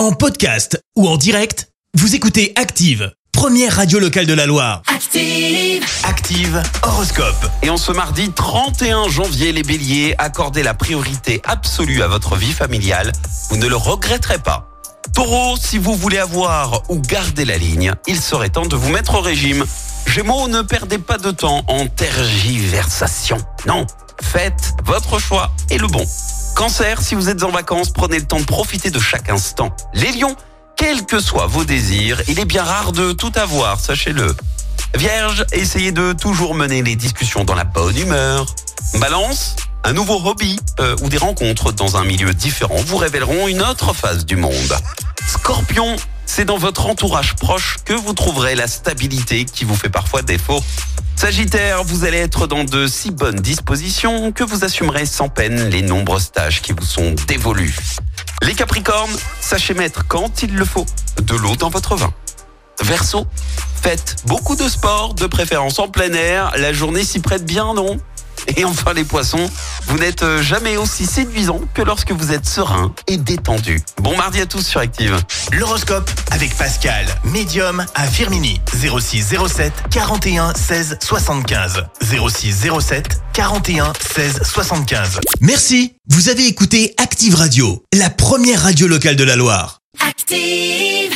En podcast ou en direct, vous écoutez Active, première radio locale de la Loire. Active. Active Horoscope. Et en ce mardi 31 janvier, les béliers, accordez la priorité absolue à votre vie familiale. Vous ne le regretterez pas. Taureau, si vous voulez avoir ou garder la ligne, il serait temps de vous mettre au régime. Gémeaux, ne perdez pas de temps en tergiversation. Non, faites votre choix et le bon. Cancer, si vous êtes en vacances, prenez le temps de profiter de chaque instant. Les lions, quels que soient vos désirs, il est bien rare de tout avoir, sachez-le. Vierge, essayez de toujours mener les discussions dans la bonne humeur. Balance, un nouveau hobby euh, ou des rencontres dans un milieu différent vous révéleront une autre face du monde. Scorpion, c'est dans votre entourage proche que vous trouverez la stabilité qui vous fait parfois défaut. Sagittaire, vous allez être dans de si bonnes dispositions que vous assumerez sans peine les nombreuses tâches qui vous sont dévolues. Les Capricornes, sachez mettre quand il le faut de l'eau dans votre vin. Verseau, faites beaucoup de sport, de préférence en plein air. La journée s'y prête bien, non? Et enfin les poissons, vous n'êtes jamais aussi séduisant que lorsque vous êtes serein et détendu. Bon mardi à tous sur Active. L'horoscope avec Pascal, médium à Firmini. 06 07 41 16 75. 06 07 41 16 75. Merci, vous avez écouté Active Radio, la première radio locale de la Loire. Active.